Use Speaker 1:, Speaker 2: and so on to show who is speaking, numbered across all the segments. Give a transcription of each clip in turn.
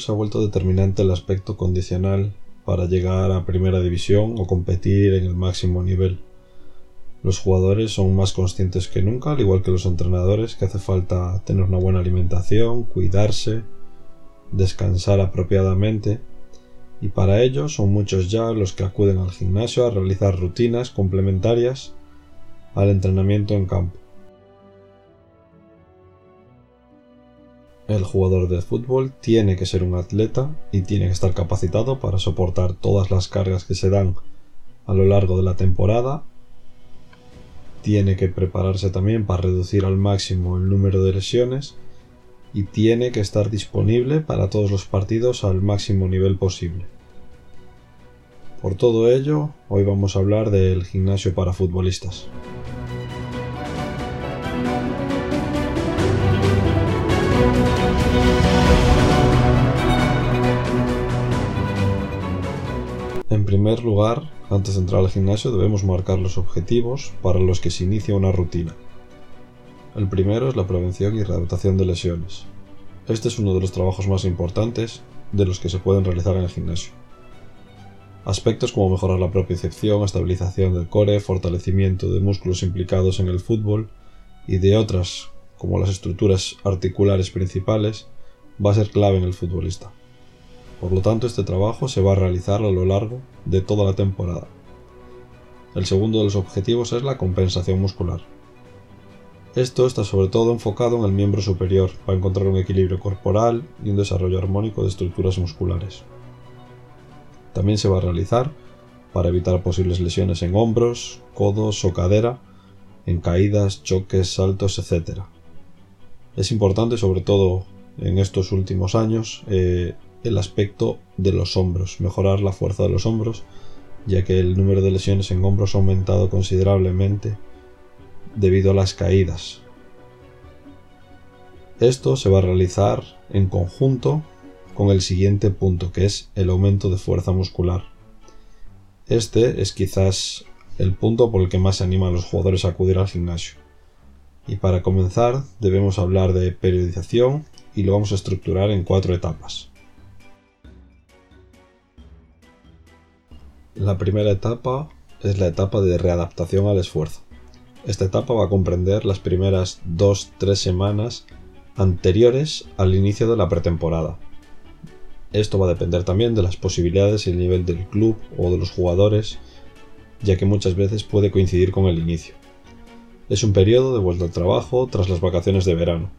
Speaker 1: Se ha vuelto determinante el aspecto condicional para llegar a primera división o competir en el máximo nivel. Los jugadores son más conscientes que nunca, al igual que los entrenadores, que hace falta tener una buena alimentación, cuidarse, descansar apropiadamente, y para ello son muchos ya los que acuden al gimnasio a realizar rutinas complementarias al entrenamiento en campo. El jugador de fútbol tiene que ser un atleta y tiene que estar capacitado para soportar todas las cargas que se dan a lo largo de la temporada. Tiene que prepararse también para reducir al máximo el número de lesiones y tiene que estar disponible para todos los partidos al máximo nivel posible. Por todo ello, hoy vamos a hablar del gimnasio para futbolistas. Primer lugar, antes de entrar al gimnasio debemos marcar los objetivos para los que se inicia una rutina. El primero es la prevención y readaptación de lesiones. Este es uno de los trabajos más importantes de los que se pueden realizar en el gimnasio. Aspectos como mejorar la propiocepción, estabilización del core, fortalecimiento de músculos implicados en el fútbol y de otras como las estructuras articulares principales va a ser clave en el futbolista. Por lo tanto, este trabajo se va a realizar a lo largo de toda la temporada. El segundo de los objetivos es la compensación muscular. Esto está sobre todo enfocado en el miembro superior para encontrar un equilibrio corporal y un desarrollo armónico de estructuras musculares. También se va a realizar para evitar posibles lesiones en hombros, codos o cadera, en caídas, choques, saltos, etc. Es importante, sobre todo en estos últimos años, eh, el aspecto de los hombros, mejorar la fuerza de los hombros, ya que el número de lesiones en hombros ha aumentado considerablemente debido a las caídas. Esto se va a realizar en conjunto con el siguiente punto, que es el aumento de fuerza muscular. Este es quizás el punto por el que más se anima a los jugadores a acudir al gimnasio. Y para comenzar debemos hablar de periodización y lo vamos a estructurar en cuatro etapas. La primera etapa es la etapa de readaptación al esfuerzo. Esta etapa va a comprender las primeras 2-3 semanas anteriores al inicio de la pretemporada. Esto va a depender también de las posibilidades y el nivel del club o de los jugadores, ya que muchas veces puede coincidir con el inicio. Es un periodo de vuelta al trabajo tras las vacaciones de verano.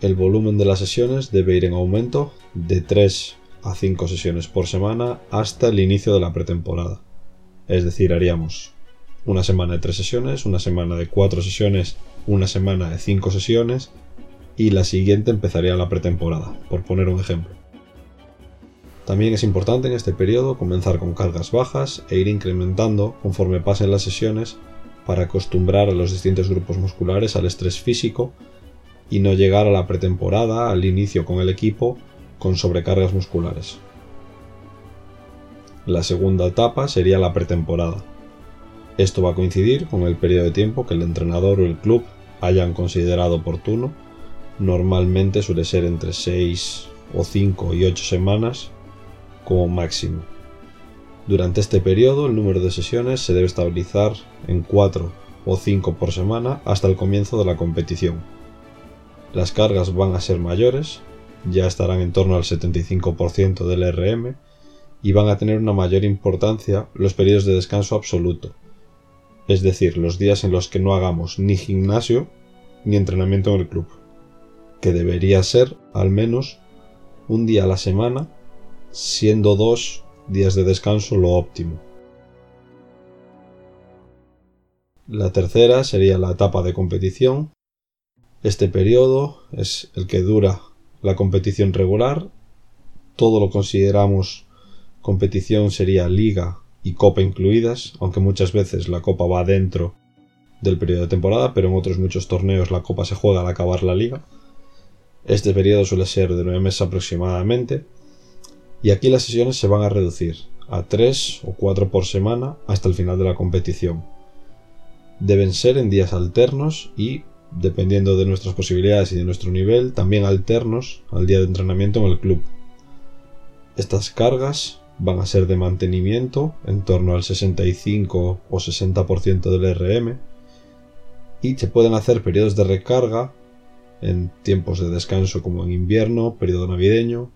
Speaker 1: El volumen de las sesiones debe ir en aumento de 3 a 5 sesiones por semana hasta el inicio de la pretemporada. Es decir, haríamos una semana de 3 sesiones, una semana de 4 sesiones, una semana de 5 sesiones y la siguiente empezaría la pretemporada, por poner un ejemplo. También es importante en este periodo comenzar con cargas bajas e ir incrementando conforme pasen las sesiones para acostumbrar a los distintos grupos musculares al estrés físico y no llegar a la pretemporada, al inicio con el equipo, con sobrecargas musculares. La segunda etapa sería la pretemporada. Esto va a coincidir con el periodo de tiempo que el entrenador o el club hayan considerado oportuno. Normalmente suele ser entre 6 o 5 y 8 semanas como máximo. Durante este periodo el número de sesiones se debe estabilizar en 4 o 5 por semana hasta el comienzo de la competición. Las cargas van a ser mayores, ya estarán en torno al 75% del RM y van a tener una mayor importancia los periodos de descanso absoluto, es decir, los días en los que no hagamos ni gimnasio ni entrenamiento en el club, que debería ser al menos un día a la semana, siendo dos días de descanso lo óptimo. La tercera sería la etapa de competición. Este periodo es el que dura la competición regular. Todo lo consideramos competición sería liga y copa incluidas, aunque muchas veces la copa va dentro del periodo de temporada, pero en otros muchos torneos la copa se juega al acabar la liga. Este periodo suele ser de nueve meses aproximadamente. Y aquí las sesiones se van a reducir a tres o cuatro por semana hasta el final de la competición. Deben ser en días alternos y, dependiendo de nuestras posibilidades y de nuestro nivel, también alternos al día de entrenamiento en el club. Estas cargas van a ser de mantenimiento en torno al 65 o 60% del RM y se pueden hacer periodos de recarga en tiempos de descanso como en invierno, periodo navideño,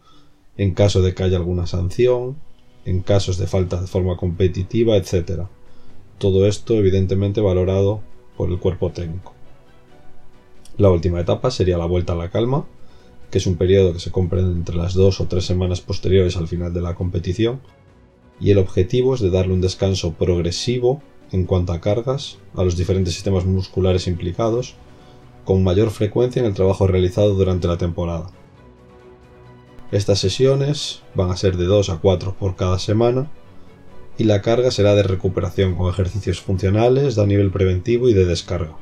Speaker 1: en caso de que haya alguna sanción, en casos de falta de forma competitiva, etc. Todo esto evidentemente valorado por el cuerpo técnico. La última etapa sería la vuelta a la calma, que es un periodo que se comprende entre las dos o tres semanas posteriores al final de la competición, y el objetivo es de darle un descanso progresivo en cuanto a cargas a los diferentes sistemas musculares implicados, con mayor frecuencia en el trabajo realizado durante la temporada. Estas sesiones van a ser de 2 a 4 por cada semana y la carga será de recuperación con ejercicios funcionales, de nivel preventivo y de descarga.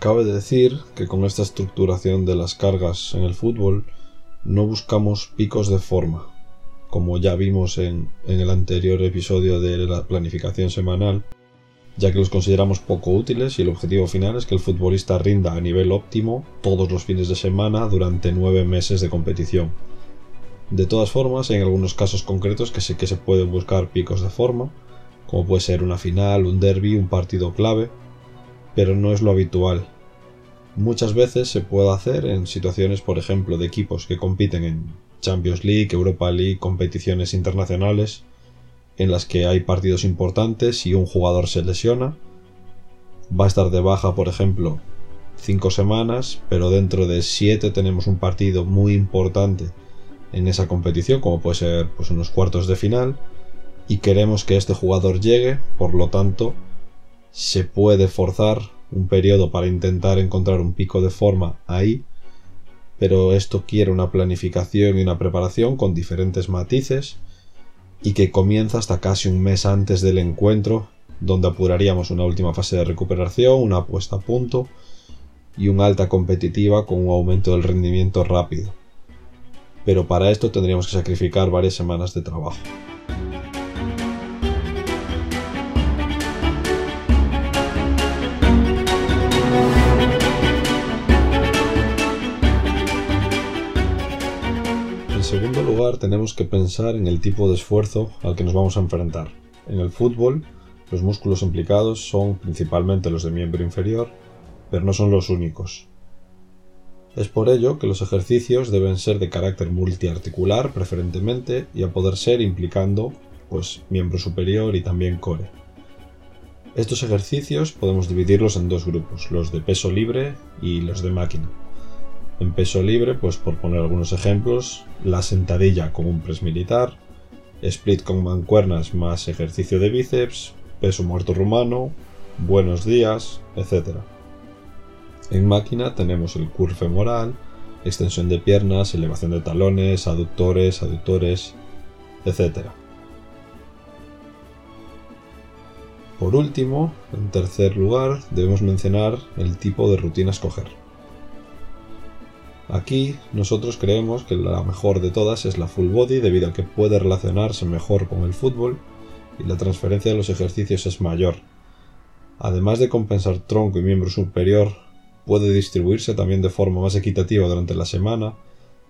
Speaker 1: Cabe decir que con esta estructuración de las cargas en el fútbol no buscamos picos de forma, como ya vimos en, el anterior episodio de la planificación semanal, ya que los consideramos poco útiles y el objetivo final es que el futbolista rinda a nivel óptimo todos los fines de semana durante nueve meses de competición. De todas formas, en algunos casos concretos que sí que se pueden buscar picos de forma, como puede ser una final, un derby, un partido clave, pero no es lo habitual. Muchas veces se puede hacer en situaciones, por ejemplo, de equipos que compiten en Champions League, Europa League, competiciones internacionales, en las que hay partidos importantes y un jugador se lesiona. Va a estar de baja, por ejemplo, cinco semanas, pero dentro de siete tenemos un partido muy importante en esa competición, como puede ser pues, unos cuartos de final, y queremos que este jugador llegue, por lo tanto, se puede forzar un periodo para intentar encontrar un pico de forma ahí, pero esto quiere una planificación y una preparación con diferentes matices y que comienza hasta casi un mes antes del encuentro, donde apuraríamos una última fase de recuperación, una puesta a punto y una alta competitiva con un aumento del rendimiento rápido. Pero para esto tendríamos que sacrificar varias semanas de trabajo. Segundo lugar, tenemos que pensar en el tipo de esfuerzo al que nos vamos a enfrentar. En el fútbol, los músculos implicados son principalmente los de miembro inferior, pero no son los únicos. Es por ello que los ejercicios deben ser de carácter multiarticular preferentemente y a poder ser implicando pues miembro superior y también core. Estos ejercicios podemos dividirlos en dos grupos, los de peso libre y los de máquina. En peso libre, pues por poner algunos ejemplos, la sentadilla con un press militar, split con mancuernas más ejercicio de bíceps, peso muerto rumano, buenos días, etc. En máquina tenemos el curve femoral, extensión de piernas, elevación de talones, aductores, aductores, etc. Por último, en tercer lugar, debemos mencionar el tipo de rutina a escoger. Aquí nosotros creemos que la mejor de todas es la full body debido a que puede relacionarse mejor con el fútbol y la transferencia de los ejercicios es mayor. Además de compensar tronco y miembro superior, puede distribuirse también de forma más equitativa durante la semana,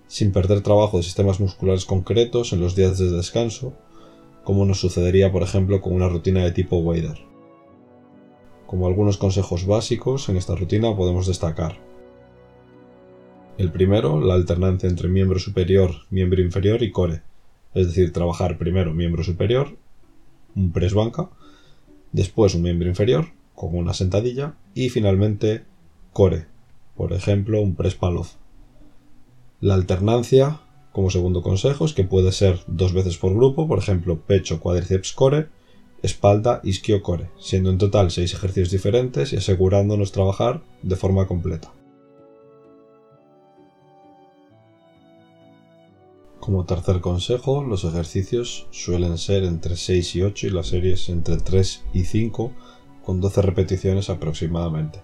Speaker 1: sin perder trabajo de sistemas musculares concretos en los días de descanso, como nos sucedería por ejemplo con una rutina de tipo Wader. Como algunos consejos básicos en esta rutina podemos destacar el primero, la alternancia entre miembro superior, miembro inferior y core. Es decir, trabajar primero miembro superior, un press banca, después un miembro inferior, con una sentadilla, y finalmente core, por ejemplo, un press palov. La alternancia Como segundo consejo es que puede ser dos veces por grupo, por ejemplo, pecho, cuádriceps, core, espalda, isquio, core, siendo en total seis ejercicios diferentes y asegurándonos trabajar de forma completa. Como tercer consejo, los ejercicios suelen ser entre 6 y 8 y las series entre 3 y 5 con 12 repeticiones aproximadamente.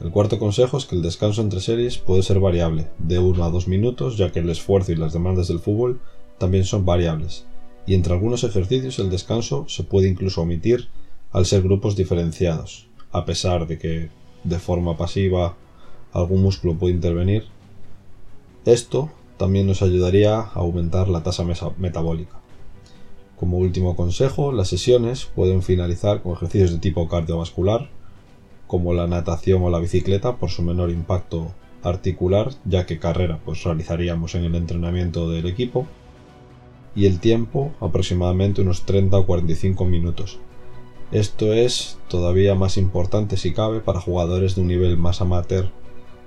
Speaker 1: El cuarto consejo es que el descanso entre series puede ser variable, de 1 a 2 minutos, ya que el esfuerzo y las demandas del fútbol también son variables, y entre algunos ejercicios el descanso se puede incluso omitir al ser grupos diferenciados, a pesar de que de forma pasiva algún músculo puede intervenir. Esto también nos ayudaría a aumentar la tasa metabólica. Como último consejo, las sesiones pueden finalizar con ejercicios de tipo cardiovascular, como la natación o la bicicleta por su menor impacto articular, ya que carrera pues realizaríamos en el entrenamiento del equipo, y el tiempo aproximadamente unos 30 o 45 minutos. Esto es todavía más importante si cabe para jugadores de un nivel más amateur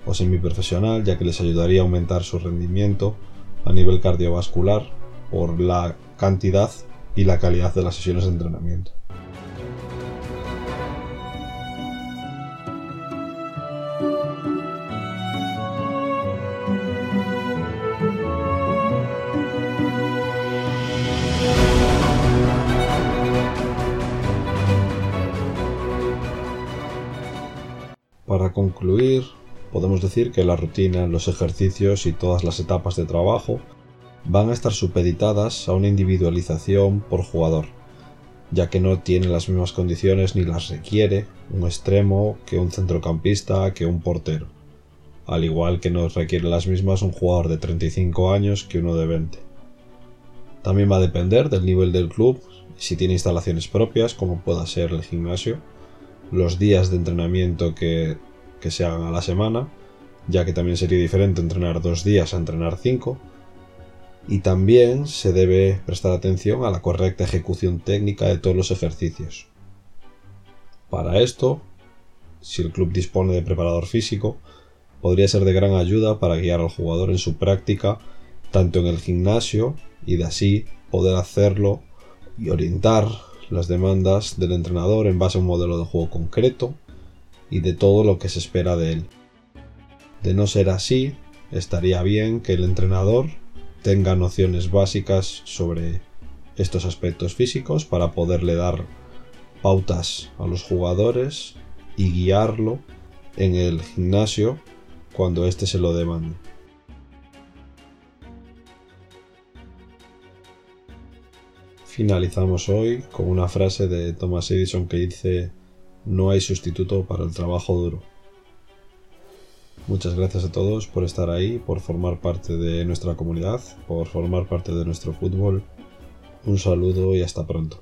Speaker 1: o semiprofesional, ya que les ayudaría a aumentar su rendimiento a nivel cardiovascular por la cantidad y la calidad de las sesiones de entrenamiento. Para concluir, podemos decir que la rutina, los ejercicios y todas las etapas de trabajo van a estar supeditadas a una individualización por jugador, ya que no tiene las mismas condiciones ni las requiere un extremo que un centrocampista que un portero, al igual que no requiere las mismas un jugador de 35 años que uno de 20. También va a depender del nivel del club, si tiene instalaciones propias, como pueda ser el gimnasio, los días de entrenamiento que que se hagan a la semana, ya que también sería diferente entrenar dos días a entrenar cinco. Y también se debe prestar atención a la correcta ejecución técnica de todos los ejercicios. Para esto, si el club dispone de preparador físico, podría ser de gran ayuda para guiar al jugador en su práctica, tanto en el gimnasio, y de así poder hacerlo y orientar las demandas del entrenador en base a un modelo de juego concreto y de todo lo que se espera de él. De no ser así, estaría bien que el entrenador tenga nociones básicas sobre estos aspectos físicos para poderle dar pautas a los jugadores y guiarlo en el gimnasio cuando éste se lo demande. Finalizamos hoy con una frase de Thomas Edison que dice no hay sustituto para el trabajo duro. Muchas gracias a todos por estar ahí, por formar parte de nuestra comunidad, por formar parte de nuestro fútbol. Un saludo y hasta pronto.